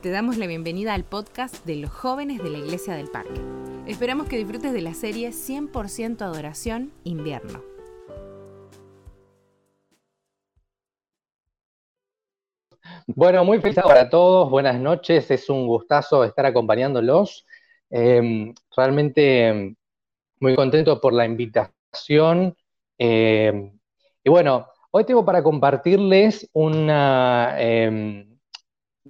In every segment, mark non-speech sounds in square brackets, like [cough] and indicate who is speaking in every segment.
Speaker 1: te damos la bienvenida al podcast de los jóvenes de la Iglesia del Parque. Esperamos que disfrutes de la serie 100% Adoración Invierno.
Speaker 2: Bueno, muy feliz para todos, buenas noches, es un gustazo estar acompañándolos. Em, realmente em, muy contento por la invitación. Em, y bueno, hoy tengo para compartirles una,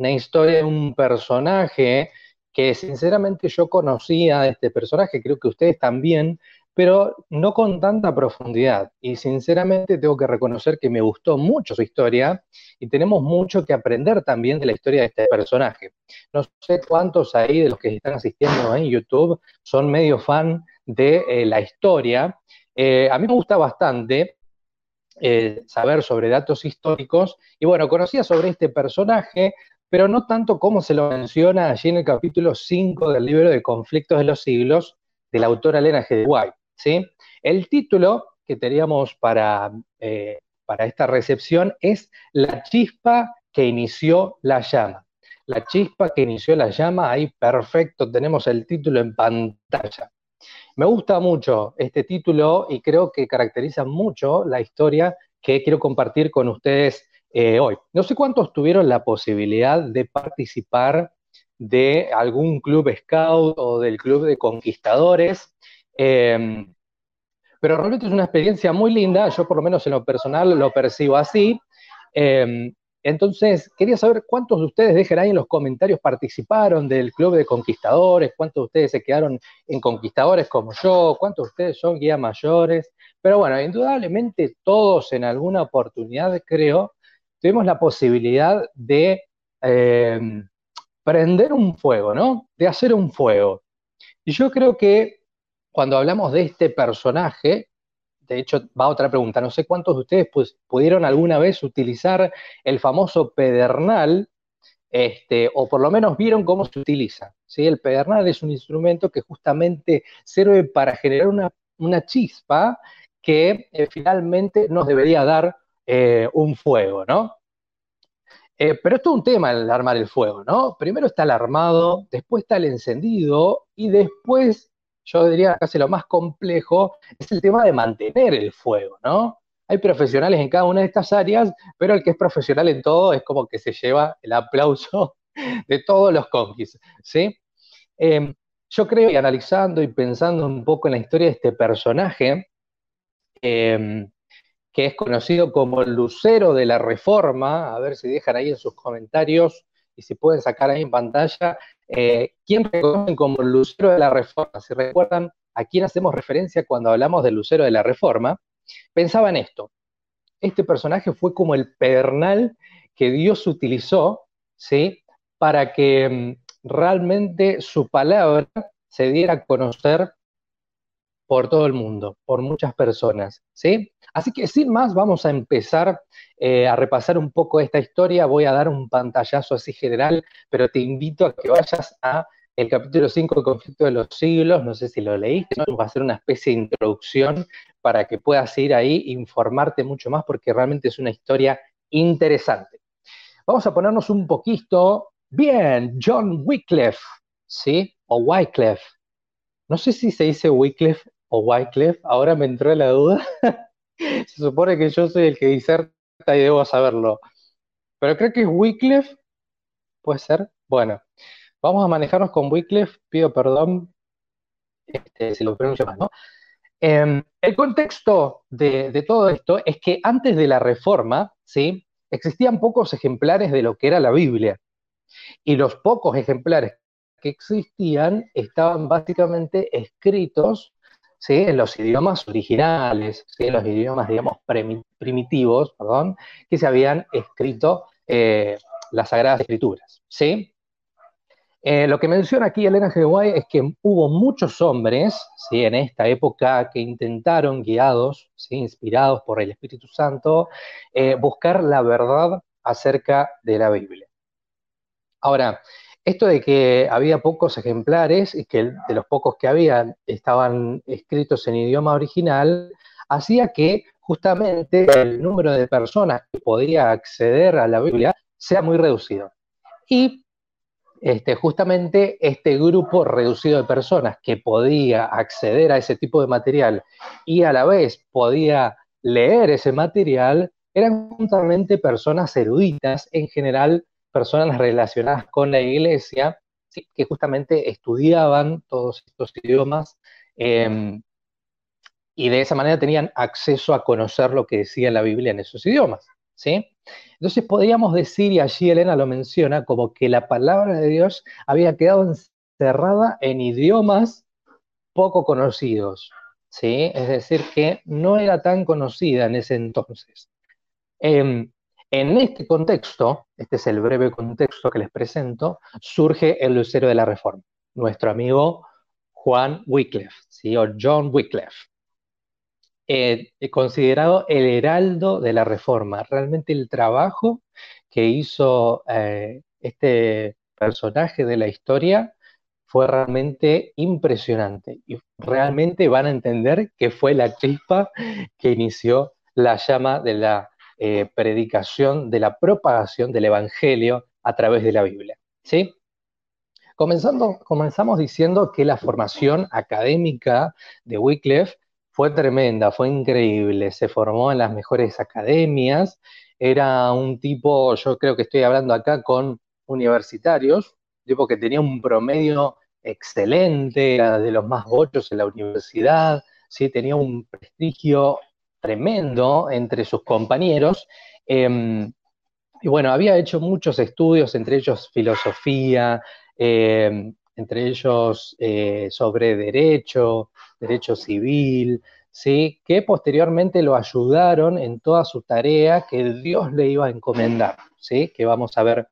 Speaker 2: una historia de un personaje que sinceramente yo conocía de este personaje, creo que ustedes también, pero no con tanta profundidad. Y sinceramente tengo que reconocer que me gustó mucho su historia y tenemos mucho que aprender también de la historia de este personaje. No sé cuántos ahí de los que están asistiendo en YouTube son medio fan de eh, la historia. Eh, a mí me gusta bastante eh, saber sobre datos históricos y bueno, conocía sobre este personaje, pero no tanto como se lo menciona allí en el capítulo 5 del libro de Conflictos de los Siglos de la autora Elena G. White. ¿sí? El título que teníamos para, eh, para esta recepción es La chispa que inició la llama. La chispa que inició la llama, ahí perfecto, tenemos el título en pantalla. Me gusta mucho este título y creo que caracteriza mucho la historia que quiero compartir con ustedes eh, hoy. No sé cuántos tuvieron la posibilidad de participar de algún club scout o del club de conquistadores, em, pero realmente es una experiencia muy linda, yo por lo menos en lo personal lo percibo así. Em, entonces, quería saber cuántos de ustedes, dejen ahí en los comentarios, participaron del club de conquistadores, cuántos de ustedes se quedaron en conquistadores como yo, cuántos de ustedes son guías mayores. Pero bueno, indudablemente todos en alguna oportunidad, creo, tuvimos la posibilidad de eh, prender un fuego, ¿no? De hacer un fuego. Y yo creo que cuando hablamos de este personaje, de hecho, va otra pregunta, no sé cuántos de ustedes pues, pudieron alguna vez utilizar el famoso pedernal, este, o por lo menos vieron cómo se utiliza. ¿sí? El pedernal es un instrumento que justamente sirve para generar una, chispa que eh, finalmente nos debería dar eh, un fuego, ¿no? Eh, pero es un tema el armar el fuego, ¿no? Primero está el armado, después está el encendido y después, yo diría casi lo más complejo, es el tema de mantener el fuego, ¿no? Hay profesionales en cada una de estas áreas, pero el que es profesional en todo es como que se lleva el aplauso [laughs] de todos los conquis, ¿sí? Em, yo creo, y analizando y pensando un poco en la historia de este personaje, eh, que es conocido como el Lucero de la Reforma, a ver si dejan ahí en sus comentarios y si pueden sacar ahí en pantalla, eh, ¿quién reconocen como el Lucero de la Reforma? Si recuerdan a quién hacemos referencia cuando hablamos del Lucero de la Reforma, pensaba en esto. Este personaje fue como el pedernal que Dios utilizó, ¿sí? Para que mm, realmente su palabra se diera a conocer por todo el mundo, por muchas personas, ¿sí? Así que sin más, vamos a empezar eh, a repasar un poco esta historia. Voy a dar un pantallazo así general, pero te invito a que vayas a el capítulo 5 del conflicto de los siglos, no sé si lo leíste, ¿no? va a ser una especie de introducción para que puedas ir ahí e informarte mucho más porque realmente es una historia interesante. Vamos a ponernos un poquito, bien, John Wycliffe, ¿sí? O Wycliffe. No sé si se dice Wycliffe o Wycliffe, ahora me entró la duda. [laughs] Se supone que yo soy el que diserta y debo saberlo. Pero creo que es Wycliffe. ¿Puede ser? Bueno, vamos a manejarnos con Wycliffe. Pido perdón este, si lo pronuncio mal. Em, el contexto de, todo esto es que antes de la reforma, ¿sí? Existían pocos ejemplares de lo que era la Biblia. Y los pocos ejemplares que existían estaban básicamente escritos en los idiomas originales, en los idiomas, digamos, primitivos, perdón, que se habían escrito eh, las Sagradas Escrituras. ¿sí? Eh, lo que menciona aquí Elena G. Es que hubo muchos hombres ¿sí? en esta época que intentaron, guiados, ¿sí? inspirados por el Espíritu Santo, eh, buscar la verdad acerca de la Biblia. Ahora, esto de que había pocos ejemplares y que de los pocos que había estaban escritos en idioma original, hacía que justamente el número de personas que podía acceder a la Biblia sea muy reducido. Y este, justamente este grupo reducido de personas que podía acceder a ese tipo de material y a la vez podía leer ese material, eran justamente personas eruditas, en general personas relacionadas con la iglesia, que justamente estudiaban todos estos idiomas em, y de esa manera tenían acceso a conocer lo que decía la Biblia en esos idiomas. ¿sí? Entonces podríamos decir, y allí Elena lo menciona, como que la palabra de Dios había quedado encerrada en idiomas poco conocidos, ¿sí? Es decir, que no era tan conocida en ese entonces. Em, en este contexto, este es el breve contexto que les presento, surge el lucero de la Reforma, nuestro amigo Juan Wycliffe, o John Wycliffe. Eh, considerado el heraldo de la reforma. Realmente el trabajo que hizo eh, este personaje de la historia fue realmente impresionante y realmente van a entender que fue la chispa que inició la llama de la eh, predicación, de la propagación del Evangelio a través de la Biblia. ¿sí? Comenzando, comenzamos diciendo que la formación académica de Wycliffe fue tremenda, fue increíble, se formó en las mejores academias, era un tipo, yo creo que estoy hablando acá con universitarios, tipo que tenía un promedio excelente, era de los más bochos en la universidad, ¿sí? tenía un prestigio tremendo entre sus compañeros. Em, y bueno, había hecho muchos estudios, entre ellos filosofía, em, entre ellos eh, sobre derecho, derecho civil, ¿sí? que posteriormente lo ayudaron en toda su tarea que Dios le iba a encomendar, ¿sí? que vamos a ver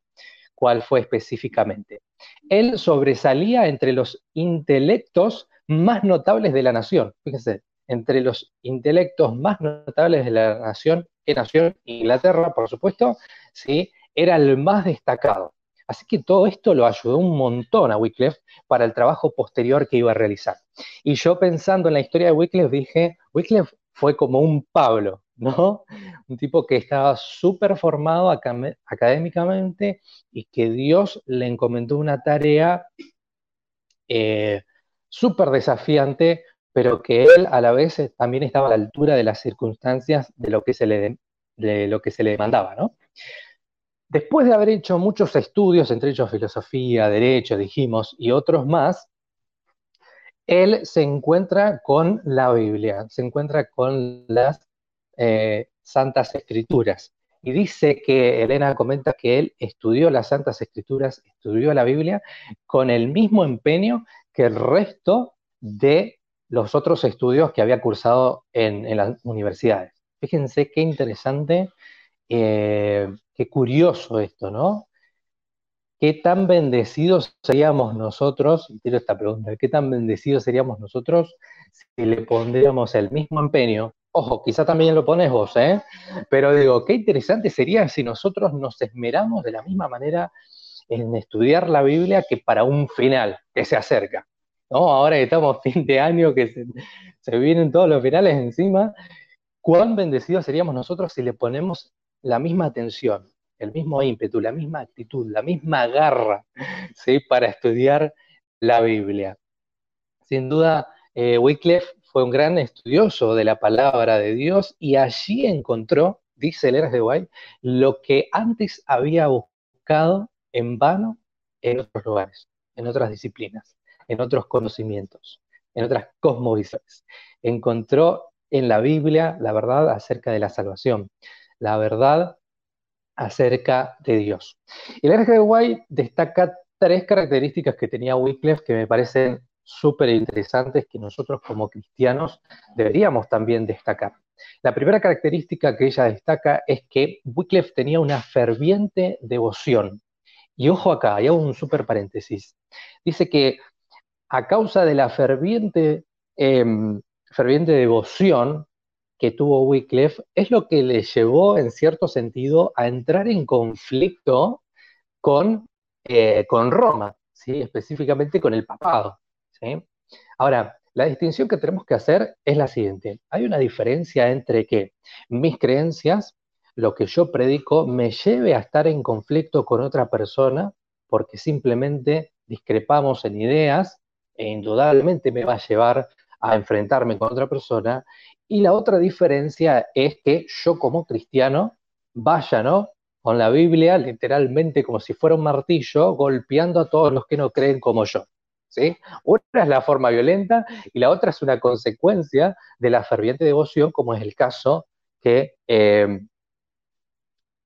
Speaker 2: cuál fue específicamente. Él sobresalía entre los intelectos más notables de la nación, fíjense, entre los intelectos más notables de la nación, que nació Inglaterra, por supuesto, ¿sí? era el más destacado. Así que todo esto lo ayudó un montón a Wycliffe para el trabajo posterior que iba a realizar. Y yo pensando en la historia de Wycliffe dije, Wycliffe fue como un Pablo, ¿no? Un tipo que estaba súper formado académicamente y que Dios le encomendó una tarea eh, súper desafiante, pero que él a la vez también estaba a la altura de las circunstancias de lo que se le, de lo que se le demandaba, ¿no? Después de haber hecho muchos estudios, entre ellos filosofía, derecho, dijimos, y otros más, él se encuentra con la Biblia, se encuentra con las eh, Santas Escrituras. Y dice que Elena comenta que él estudió las Santas Escrituras, estudió la Biblia con el mismo empeño que el resto de los otros estudios que había cursado en, las universidades. Fíjense qué interesante eh, Qué curioso esto, ¿no? ¿Qué tan bendecidos seríamos nosotros? Y quiero esta pregunta, ¿qué tan bendecidos seríamos nosotros si le pondríamos el mismo empeño? Ojo, quizá también lo pones vos, ¿eh? Pero digo, qué interesante sería si nosotros nos esmeramos de la misma manera en estudiar la Biblia que para un final que se acerca. ¿No? Ahora que estamos fin de año, que se, vienen todos los finales encima, cuán bendecidos seríamos nosotros si le ponemos la misma atención, el mismo ímpetu, la misma actitud, la misma garra ¿sí? para estudiar la Biblia. Sin duda, eh, Wycliffe fue un gran estudioso de la palabra de Dios y allí encontró, dice Leras de White, lo que antes había buscado en vano en otros lugares, en otras disciplinas, en otros conocimientos, en otras cosmovisiones. Encontró en la Biblia la verdad acerca de la salvación, la verdad acerca de Dios. Y la de White destaca tres características que tenía Wycliffe que me parecen súper interesantes que nosotros como cristianos deberíamos también destacar. La primera característica que ella destaca es que Wycliffe tenía una ferviente devoción. Y ojo acá, hay un súper paréntesis. Dice que a causa de la ferviente, em, ferviente devoción que tuvo Wycliffe es lo que le llevó, en cierto sentido, a entrar en conflicto con, eh, con Roma, ¿sí? específicamente con el papado. Ahora, la distinción que tenemos que hacer es la siguiente. Hay una diferencia entre que mis creencias, lo que yo predico, me lleve a estar en conflicto con otra persona porque simplemente discrepamos en ideas e indudablemente me va a llevar a enfrentarme con otra persona. Y la otra diferencia es que yo como cristiano vaya, ¿no? Con la Biblia literalmente como si fuera un martillo golpeando a todos los que no creen como yo. ¿Sí? Una es la forma violenta y la otra es una consecuencia de la ferviente devoción, como es el caso que eh,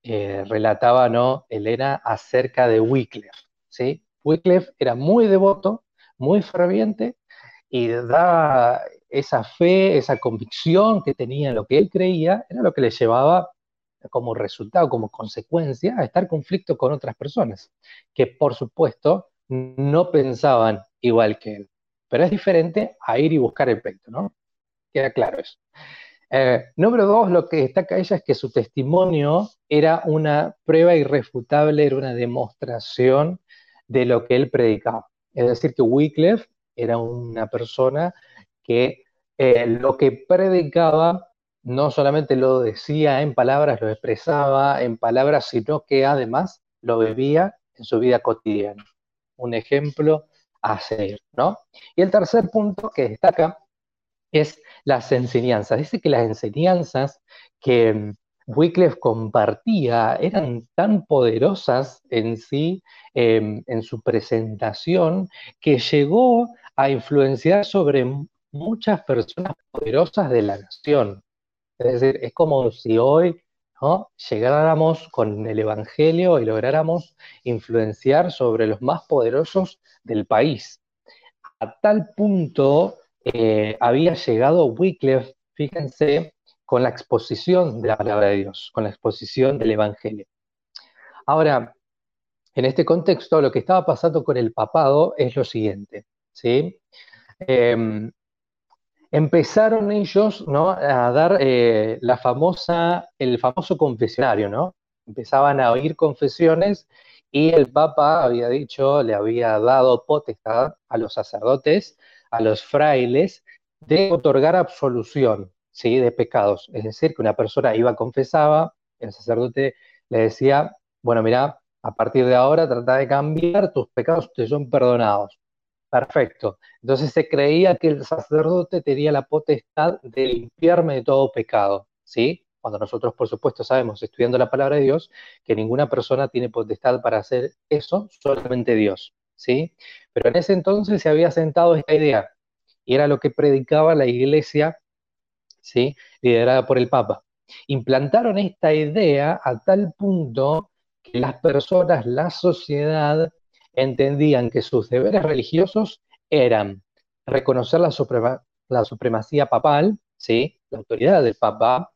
Speaker 2: eh, relataba ¿no? Elena acerca de Wycliffe. ¿sí? Wycliffe era muy devoto, muy ferviente y da esa fe, esa convicción que tenía en lo que él creía, era lo que le llevaba como resultado, como consecuencia, a estar en conflicto con otras personas, que por supuesto no pensaban igual que él. Pero es diferente a ir y buscar el peito, ¿no? Queda claro eso. Eh, número dos, lo que destaca ella es que su testimonio era una prueba irrefutable, era una demostración de lo que él predicaba. Es decir, que Wycliffe era una persona que eh, lo que predicaba no solamente lo decía en palabras, lo expresaba en palabras, sino que además lo vivía en su vida cotidiana. Un ejemplo a seguir, ¿no? Y el tercer punto que destaca es las enseñanzas. Dice que las enseñanzas que Wycliffe compartía eran tan poderosas en sí, em, en su presentación, que llegó a influenciar sobre muchas personas poderosas de la nación. Es decir, es como si hoy ¿no? llegáramos con el Evangelio y lográramos influenciar sobre los más poderosos del país. A tal punto eh, había llegado Wycliffe, fíjense, con la exposición de la palabra de Dios, con la exposición del Evangelio. Ahora, en este contexto, lo que estaba pasando con el papado es lo siguiente, ¿sí? Em, empezaron ellos ¿no? a dar eh, la famosa, el famoso confesionario, ¿no? Empezaban a oír confesiones y el Papa había dicho, le había dado potestad a los sacerdotes a los frailes de otorgar absolución ¿sí? de pecados. Es decir, que una persona iba, confesaba, el sacerdote le decía, bueno, mira, a partir de ahora trata de cambiar, tus pecados te son perdonados. Perfecto. Entonces se creía que el sacerdote tenía la potestad de limpiarme de todo pecado, ¿sí? Cuando nosotros, por supuesto, sabemos, estudiando la palabra de Dios, que ninguna persona tiene potestad para hacer eso, solamente Dios, ¿sí? Pero en ese entonces se había sentado esta idea y era lo que predicaba la iglesia, ¿sí? liderada por el Papa. Implantaron esta idea a tal punto que las personas, la sociedad, entendían que sus deberes religiosos eran reconocer la, supremacía papal, ¿sí? la autoridad del Papa,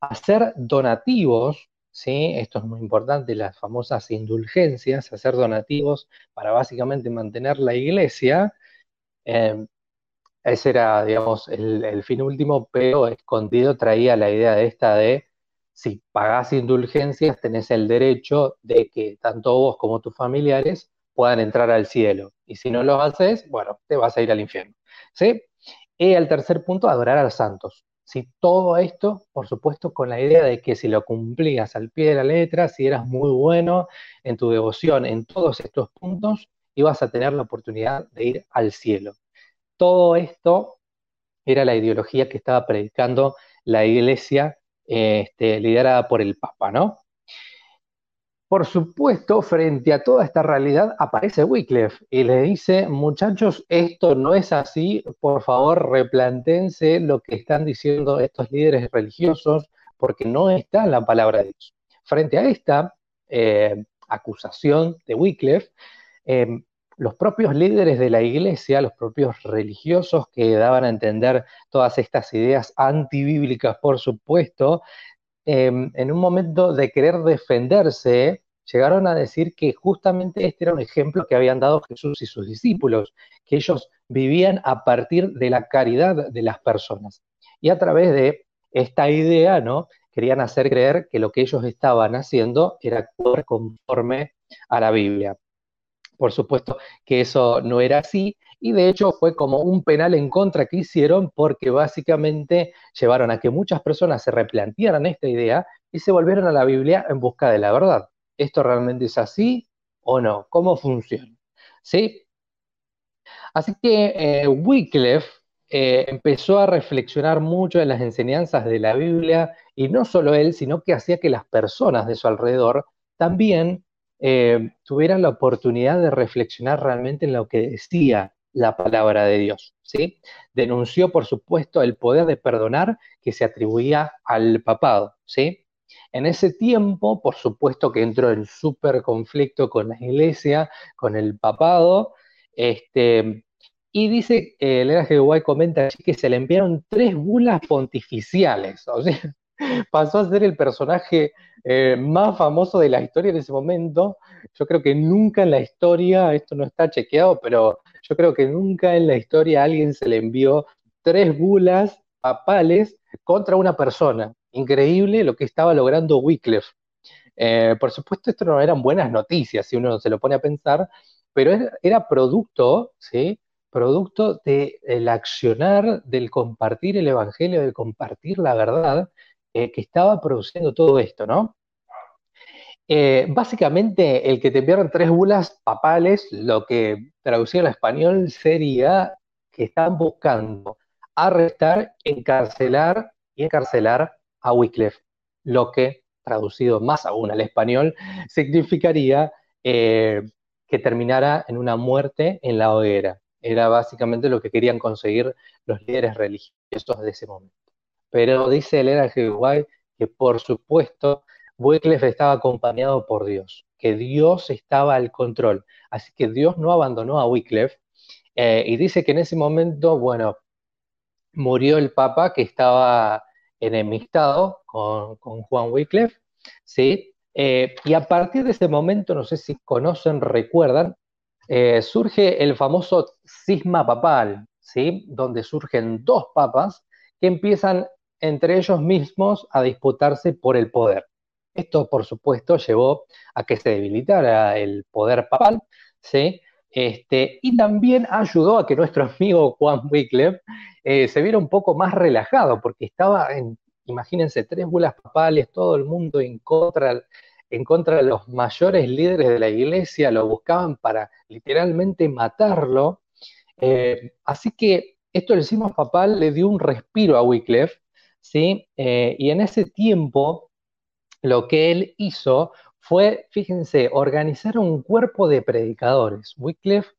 Speaker 2: hacer donativos ¿sí? Esto es muy importante, las famosas indulgencias, hacer donativos para básicamente mantener la iglesia. Em, ese era, digamos, el, fin último, pero escondido traía la idea de esta de si pagás indulgencias, tenés el derecho de que tanto vos como tus familiares puedan entrar al cielo. Y si no lo haces, bueno, te vas a ir al infierno. ¿Sí? Y el tercer punto, adorar a los santos. Si todo esto, por supuesto, con la idea de que si lo cumplías al pie de la letra, si eras muy bueno en tu devoción en todos estos puntos, ibas a tener la oportunidad de ir al cielo. Todo esto era la ideología que estaba predicando la iglesia este, liderada por el Papa, ¿no? Por supuesto, frente a toda esta realidad aparece Wycliffe y le dice, muchachos, esto no es así, por favor replantense lo que están diciendo estos líderes religiosos, porque no está en la palabra de Dios. Frente a esta eh, acusación de Wycliffe, em, los propios líderes de la iglesia, los propios religiosos que daban a entender todas estas ideas antibíblicas, por supuesto, Em, en un momento de querer defenderse, llegaron a decir que justamente este era un ejemplo que habían dado Jesús y sus discípulos, que ellos vivían a partir de la caridad de las personas. Y a través de esta idea, ¿no? Querían hacer creer que lo que ellos estaban haciendo era conforme a la Biblia. Por supuesto que eso no era así y de hecho fue como un penal en contra que hicieron porque básicamente llevaron a que muchas personas se replantearan esta idea y se volvieron a la Biblia en busca de la verdad. ¿Esto realmente es así? o no? ¿Cómo funciona? ¿Sí? Así que eh, Wycliffe eh, empezó a reflexionar mucho en las enseñanzas de la Biblia y no solo él, sino que hacía que las personas de su alrededor también eh, tuvieran la oportunidad de reflexionar realmente en lo que decía la palabra de Dios. ¿sí? Denunció, por supuesto, el poder de perdonar que se atribuía al papado. ¿sí? En ese tiempo, por supuesto que entró en súper conflicto con la iglesia, con el papado, este, y dice, eh, el G. Guay comenta que se le enviaron tres bulas pontificiales, o sea, pasó a ser el personaje eh, más famoso de la historia en ese momento. Yo creo que nunca en la historia, esto no está chequeado, pero yo creo que nunca en la historia a alguien se le envió tres bulas papales contra una persona. Increíble lo que estaba logrando Wycliffe. Eh, por supuesto, esto no eran buenas noticias si uno se lo pone a pensar, pero era, producto, ¿sí? Producto del accionar, del compartir el Evangelio, del compartir la verdad, eh, que estaba produciendo todo esto, ¿no? Eh, básicamente, el que te enviaron tres bulas papales, lo que traducido al español sería que estaban buscando arrestar, encarcelar y encarcelar a Wycliffe, lo que, traducido más aún al español, [laughs] significaría eh, que terminara en una muerte en la hoguera. Era básicamente lo que querían conseguir los líderes religiosos de ese momento. Pero dice Elena. White que por supuesto Wycliffe estaba acompañado por Dios, que Dios estaba al control. Así que Dios no abandonó a Wycliffe eh, y dice que en ese momento, bueno, murió el Papa que estaba enemistado con, con Juan Wycliffe, ¿sí? Eh, y a partir de ese momento, no sé si conocen, recuerdan, eh, surge el famoso cisma papal, ¿sí? donde surgen dos papas que empiezan entre ellos mismos a disputarse por el poder. Esto, por supuesto, llevó a que se debilitara el poder papal, ¿sí? Este, y también ayudó a que nuestro amigo Juan Wycliffe eh, se viera un poco más relajado, porque estaba en imagínense, tres bulas papales, todo el mundo en contra, en contra de los mayores líderes de la iglesia, lo buscaban para literalmente matarlo. Eh, así que esto del cisma papal le dio un respiro a Wycliffe, ¿sí? Eh, y en ese tiempo lo que él hizo fue, fíjense, organizar un cuerpo de predicadores. Wycliffe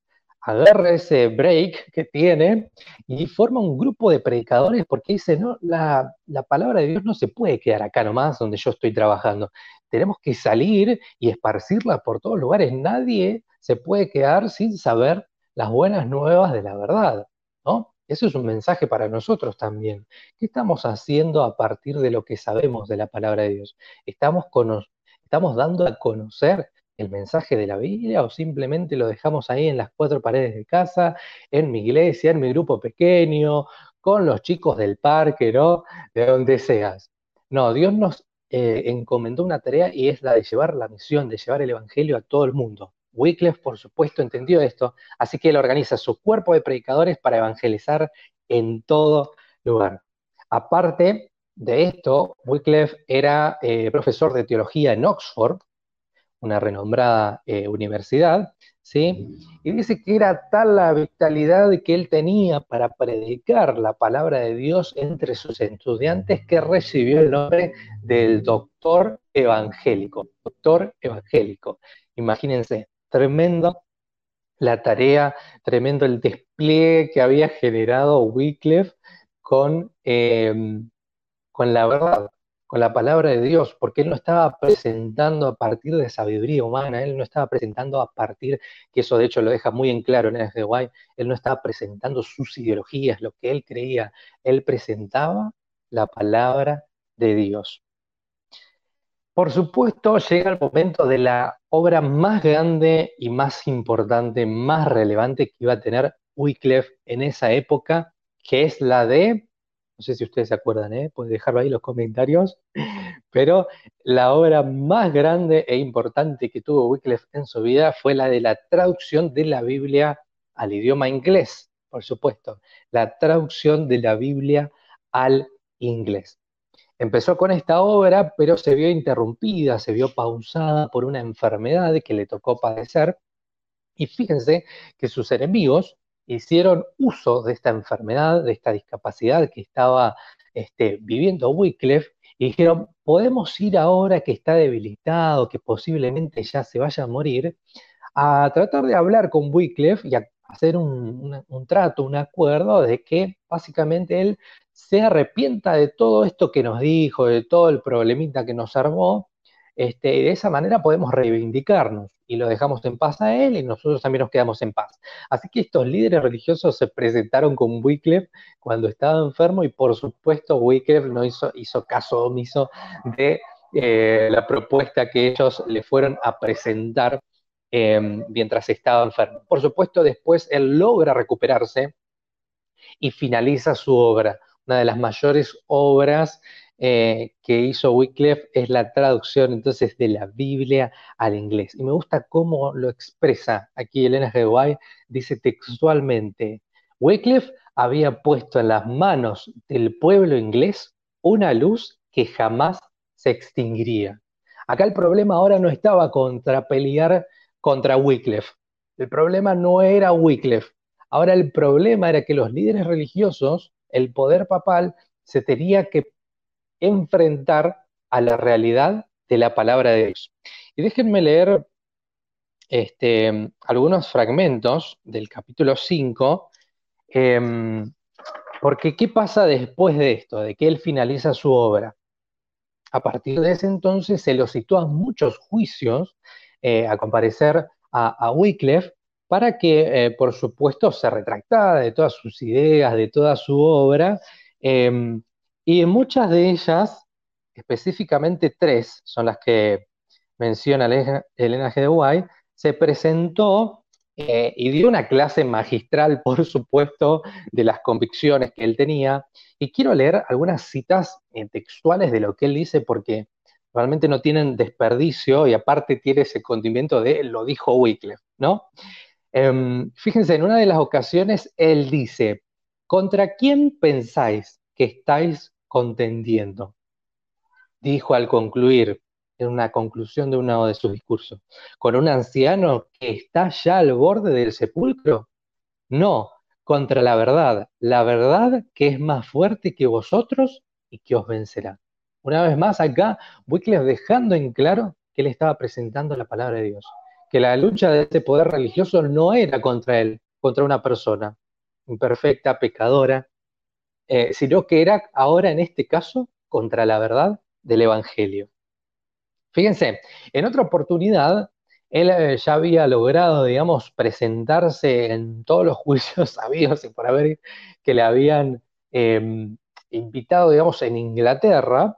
Speaker 2: agarra ese break que tiene y forma un grupo de predicadores porque dice, no, la, palabra de Dios no se puede quedar acá nomás donde yo estoy trabajando. Tenemos que salir y esparcirla por todos lugares. Nadie se puede quedar sin saber las buenas nuevas de la verdad, ¿no? Eso es un mensaje para nosotros también. ¿Qué estamos haciendo a partir de lo que sabemos de la palabra de Dios? ¿Estamos, estamos dando a conocer el mensaje de la Biblia o simplemente lo dejamos ahí en las cuatro paredes de casa, en mi iglesia, en mi grupo pequeño, con los chicos del parque, ¿no? De donde seas. No, Dios nos eh, encomendó una tarea y es la de llevar la misión, de llevar el Evangelio a todo el mundo. Wycliffe, por supuesto, entendió esto, así que él organiza su cuerpo de predicadores para evangelizar en todo lugar. Aparte de esto, Wycliffe era eh, profesor de teología en Oxford, una renombrada eh, universidad, ¿sí? Y dice que era tal la vitalidad que él tenía para predicar la palabra de Dios entre sus estudiantes que recibió el nombre del doctor evangélico. Doctor evangélico. Imagínense, tremendo la tarea, tremendo el despliegue que había generado Wycliffe con, eh, con la verdad con la palabra de Dios, porque él no estaba presentando a partir de sabiduría humana, él no estaba presentando a partir, que eso de hecho lo deja muy en claro en el White, él no estaba presentando sus ideologías, lo que él creía, él presentaba la palabra de Dios. Por supuesto, llega el momento de la obra más grande y más importante, más relevante que iba a tener Wycliffe en esa época, que es la de no sé si ustedes se acuerdan, ¿eh? pueden dejarlo ahí en los comentarios, [laughs] pero la obra más grande e importante que tuvo Wycliffe en su vida fue la de la traducción de la Biblia al idioma inglés, por supuesto, la traducción de la Biblia al inglés. Empezó con esta obra, pero se vio interrumpida, se vio pausada por una enfermedad que le tocó padecer. Y fíjense que sus enemigos hicieron uso de esta enfermedad, de esta discapacidad que estaba este, viviendo Wycliffe, y dijeron, podemos ir ahora que está debilitado, que posiblemente ya se vaya a morir, a tratar de hablar con Wycliffe y a hacer un, trato, un acuerdo de que básicamente él se arrepienta de todo esto que nos dijo, de todo el problemita que nos armó, este, y de esa manera podemos reivindicarnos y lo dejamos en paz a él y nosotros también nos quedamos en paz. Así que estos líderes religiosos se presentaron con Wycliffe cuando estaba enfermo y por supuesto Wycliffe no hizo, caso omiso de eh, la propuesta que ellos le fueron a presentar em, mientras estaba enfermo. Por supuesto después él logra recuperarse y finaliza su obra, una de las mayores obras eh, que hizo Wycliffe es la traducción entonces de la Biblia al inglés. Y me gusta cómo lo expresa aquí Elena G. Dice textualmente, Wycliffe había puesto en las manos del pueblo inglés una luz que jamás se extinguiría. Acá el problema ahora no estaba contra pelear contra Wycliffe. El problema no era Wycliffe. Ahora el problema era que los líderes religiosos, el poder papal, se tenía que enfrentar a la realidad de la palabra de Dios. Y déjenme leer este, algunos fragmentos del capítulo 5, em, porque ¿qué pasa después de esto, de que él finaliza su obra? A partir de ese entonces se lo a muchos juicios eh, a comparecer a, Wycliffe para que, eh, por supuesto, se retractara de todas sus ideas, de toda su obra, em, y muchas de ellas, específicamente tres, son las que menciona Elena G. de White, se presentó eh, y dio una clase magistral, [laughs] por supuesto, de las convicciones que él tenía. Y quiero leer algunas citas eh, textuales de lo que él dice porque realmente no tienen desperdicio y aparte tiene ese condimento de lo dijo Wycliffe, ¿no? Em, fíjense, en una de las ocasiones él dice, ¿contra quién pensáis que estáis contendiendo. Dijo al concluir, en una conclusión de uno de sus discursos, con un anciano que está ya al borde del sepulcro. No, contra la verdad, la verdad que es más fuerte que vosotros y que os vencerá. Una vez más acá, Wycliffe dejando en claro que él estaba presentando la palabra de Dios, que la lucha de este poder religioso no era contra él, contra una persona imperfecta, pecadora, eh, sino que era ahora en este caso contra la verdad del Evangelio. Fíjense, en otra oportunidad, él eh, ya había logrado, digamos, presentarse en todos los juicios [laughs] sabidos y por haber que le habían em, invitado, digamos, en Inglaterra,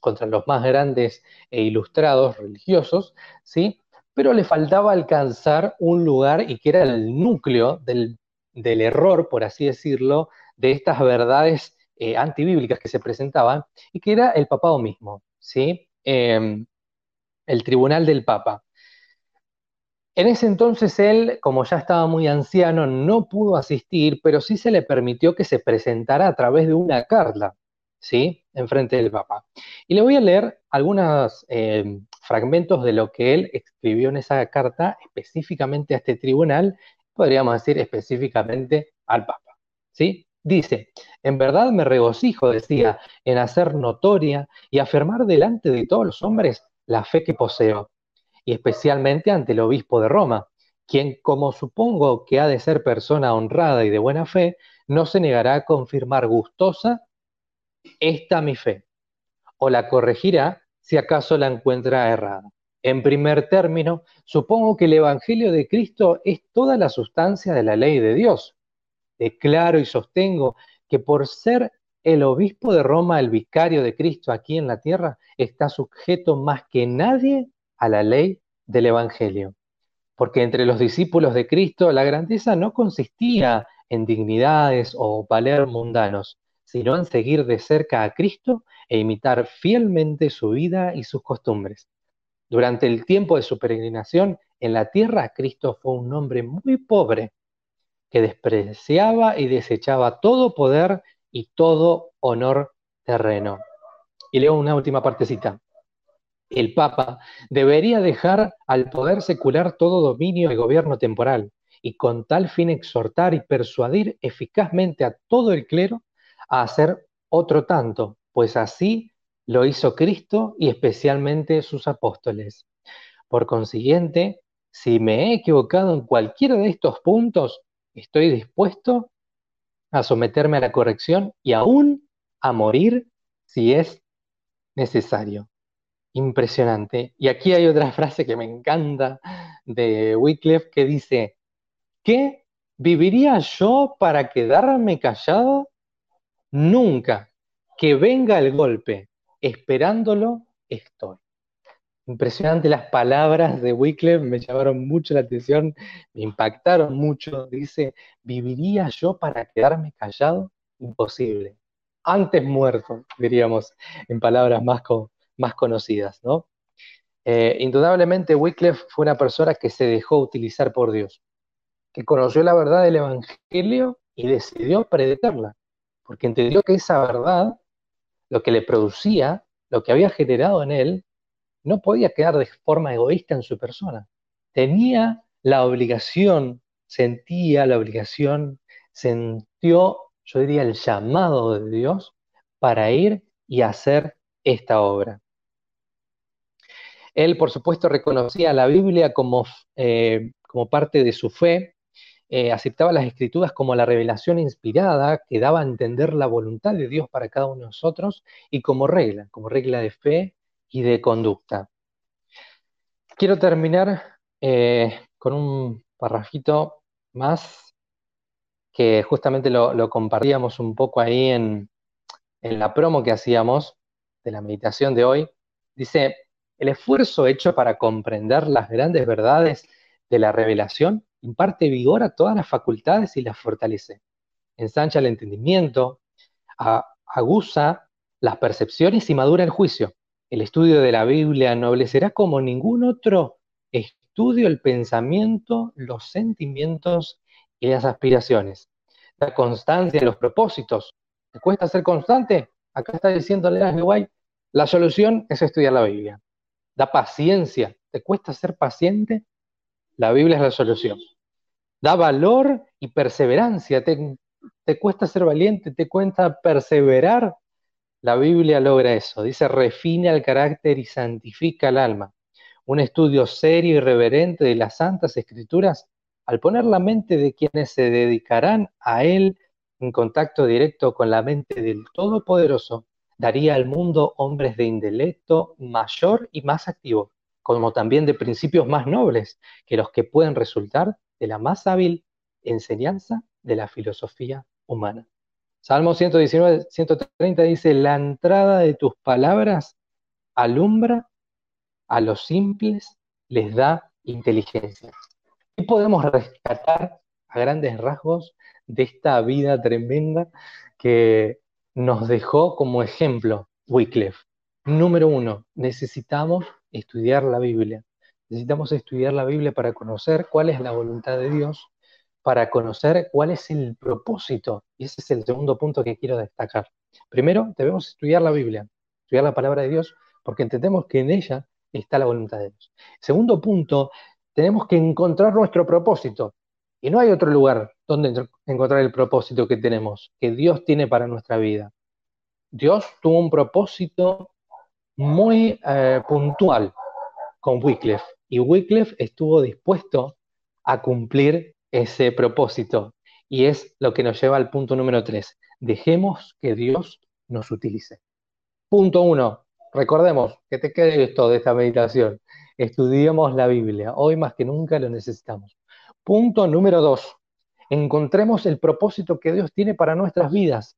Speaker 2: contra los más grandes e ilustrados religiosos, ¿sí? Pero le faltaba alcanzar un lugar y que era el núcleo del, del error, por así decirlo, de estas verdades eh, antibíblicas que se presentaban y que era el papado mismo, ¿sí? Em, el tribunal del papa. En ese entonces él, como ya estaba muy anciano, no pudo asistir, pero sí se le permitió que se presentara a través de una carta, ¿sí? En frente del Papa. Y le voy a leer algunos em, fragmentos de lo que él escribió en esa carta específicamente a este tribunal, podríamos decir específicamente al Papa, ¿sí? Dice, en verdad me regocijo, decía, en hacer notoria y afirmar delante de todos los hombres la fe que poseo, y especialmente ante el obispo de Roma, quien, como supongo que ha de ser persona honrada y de buena fe, no se negará a confirmar gustosa esta mi fe, o la corregirá si acaso la encuentra errada. En primer término, supongo que el Evangelio de Cristo es toda la sustancia de la ley de Dios declaro y sostengo que por ser el obispo de Roma, el vicario de Cristo aquí en la tierra, está sujeto más que nadie a la ley del Evangelio. Porque entre los discípulos de Cristo la grandeza no consistía en dignidades o valer mundanos, sino en seguir de cerca a Cristo e imitar fielmente su vida y sus costumbres. Durante el tiempo de su peregrinación en la tierra, Cristo fue un hombre muy pobre, que despreciaba y desechaba todo poder y todo honor terreno. Y leo una última partecita. El Papa debería dejar al poder secular todo dominio y gobierno temporal, y con tal fin exhortar y persuadir eficazmente a todo el clero a hacer otro tanto, pues así lo hizo Cristo y especialmente sus apóstoles. Por consiguiente, si me he equivocado en cualquiera de estos puntos, estoy dispuesto a someterme a la corrección y aún a morir si es necesario. Impresionante. Y aquí hay otra frase que me encanta de Wycliffe que dice, ¿qué viviría yo para quedarme callado? Nunca. Que venga el golpe. Esperándolo estoy. Impresionante las palabras de Wycliffe, me llamaron mucho la atención, me impactaron mucho. Dice, ¿viviría yo para quedarme callado? Imposible. Antes muerto, diríamos, en palabras más, más conocidas, ¿no? Eh, indudablemente Wycliffe fue una persona que se dejó utilizar por Dios, que conoció la verdad del Evangelio y decidió predicarla, porque entendió que esa verdad, lo que le producía, lo que había generado en él, no podía quedar de forma egoísta en su persona. Tenía la obligación, sentía la obligación, sintió, yo diría, el llamado de Dios para ir y hacer esta obra. Él, por supuesto, reconocía la Biblia como, eh, como parte de su fe, eh, aceptaba las escrituras como la revelación inspirada que daba a entender la voluntad de Dios para cada uno de nosotros y como regla, como regla de fe y de conducta. Quiero terminar eh, con un parrafito más que justamente lo, compartíamos un poco ahí en, en la promo que hacíamos de la meditación de hoy. Dice, el esfuerzo hecho para comprender las grandes verdades de la revelación imparte vigor a todas las facultades y las fortalece. Ensancha el entendimiento, aguza las percepciones y madura el juicio. El estudio de la Biblia ennoblecerá como ningún otro estudio el pensamiento, los sentimientos y las aspiraciones. Da constancia a los propósitos. ¿Te cuesta ser constante? Acá está diciendo de Guay, la solución es estudiar la Biblia. Da paciencia. ¿Te cuesta ser paciente? La Biblia es la solución. Da valor y perseverancia. ¿Te, cuesta ser valiente? ¿Te cuesta perseverar? La Biblia logra eso. Dice, refina el carácter y santifica el alma. Un estudio serio y reverente de las santas escrituras, al poner la mente de quienes se dedicarán a él en contacto directo con la mente del Todopoderoso, daría al mundo hombres de intelecto mayor y más activo, como también de principios más nobles que los que pueden resultar de la más hábil enseñanza de la filosofía humana. Salmo 119, 130 dice, la entrada de tus palabras alumbra a los simples, les da inteligencia. ¿Qué podemos rescatar a grandes rasgos de esta vida tremenda que nos dejó como ejemplo Wycliffe? Número uno, necesitamos estudiar la Biblia. Necesitamos estudiar la Biblia para conocer cuál es la voluntad de Dios para conocer cuál es el propósito. Y ese es el segundo punto que quiero destacar. Primero, debemos estudiar la Biblia, estudiar la palabra de Dios, porque entendemos que en ella está la voluntad de Dios. Segundo punto, tenemos que encontrar nuestro propósito. Y no hay otro lugar donde encontrar el propósito que tenemos, que Dios tiene para nuestra vida. Dios tuvo un propósito muy eh, puntual con Wycliffe y Wycliffe estuvo dispuesto a cumplir ese propósito. Y es lo que nos lleva al punto número tres. Dejemos que Dios nos utilice. Punto uno. Recordemos que te quede esto de esta meditación. Estudiemos la Biblia. Hoy más que nunca lo necesitamos. Punto número dos. Encontremos el propósito que Dios tiene para nuestras vidas.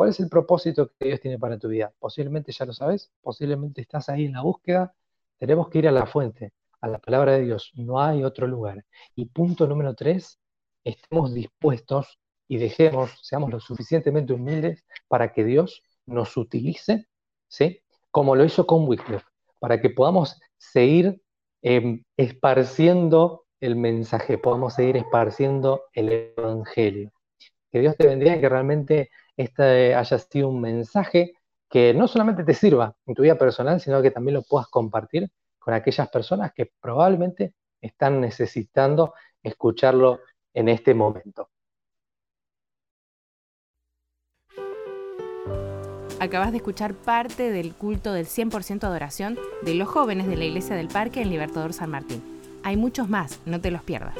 Speaker 2: ¿Cuál es el propósito que Dios tiene para tu vida? Posiblemente ya lo sabes, posiblemente estás ahí en la búsqueda. Tenemos que ir a la fuente a la palabra de Dios. No hay otro lugar. Y punto número tres, estemos dispuestos y dejemos, seamos lo suficientemente humildes para que Dios nos utilice, ¿sí? Como lo hizo con Wycliffe, para que podamos seguir em, esparciendo el mensaje, podamos seguir esparciendo el Evangelio. Que Dios te bendiga y que realmente este haya sido un mensaje que no solamente te sirva en tu vida personal, sino que también lo puedas compartir con aquellas personas que probablemente están necesitando escucharlo en este momento.
Speaker 1: Acabas de escuchar parte del culto del 100% adoración de los jóvenes de la Iglesia del Parque en Libertador San Martín. Hay muchos más, no te los pierdas.